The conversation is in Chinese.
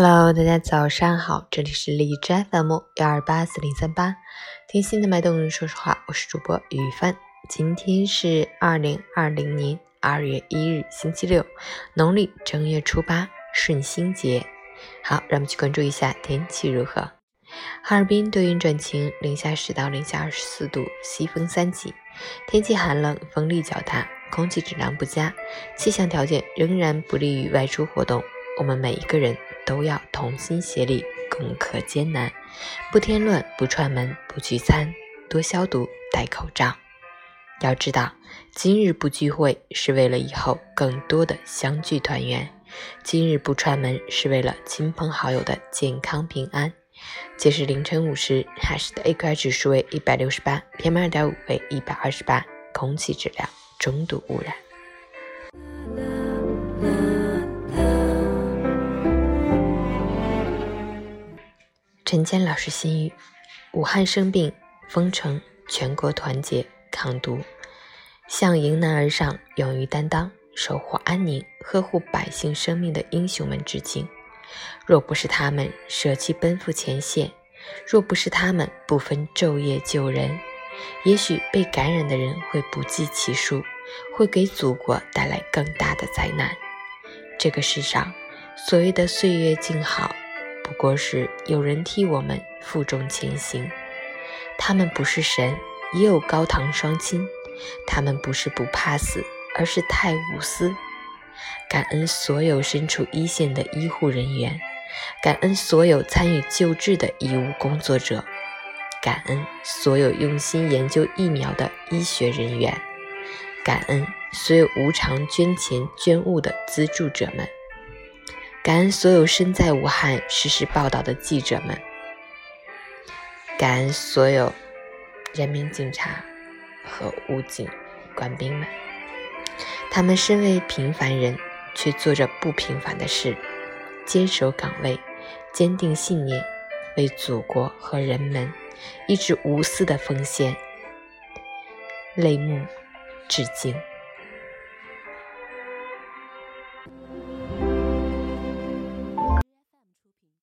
Hello，大家早上好，这里是荔枝 FM 幺二八四零三八，听心的脉动，说实话，我是主播雨帆。今天是二零二零年二月一日，星期六，农历正月初八，顺心节。好，让我们去关注一下天气如何。哈尔滨多云转晴，零下十到零下二十四度，西风三级，天气寒冷，风力较大，空气质量不佳，气象条件仍然不利于外出活动。我们每一个人都要同心协力，攻克艰难。不添乱，不串门，不聚餐，多消毒，戴口罩。要知道，今日不聚会是为了以后更多的相聚团圆；今日不串门是为了亲朋好友的健康平安。截至凌晨五时，海市的 AQI 指数为一百六十八，PM 二点五为一百二十八，空气质量中度污染。陈坚老师心语：武汉生病封城，全国团结抗毒，向迎难而上、勇于担当、守护安宁、呵护百姓生命的英雄们致敬。若不是他们舍弃奔赴前线，若不是他们不分昼夜救人，也许被感染的人会不计其数，会给祖国带来更大的灾难。这个世上，所谓的岁月静好。不过是有人替我们负重前行，他们不是神，也有高堂双亲；他们不是不怕死，而是太无私。感恩所有身处一线的医护人员，感恩所有参与救治的医务工作者，感恩所有用心研究疫苗的医学人员，感恩所有无偿捐钱捐物的资助者们。感恩所有身在武汉实时报道的记者们，感恩所有人民警察和武警官兵们，他们身为平凡人，却做着不平凡的事，坚守岗位，坚定信念，为祖国和人们一直无私的奉献，泪目致敬。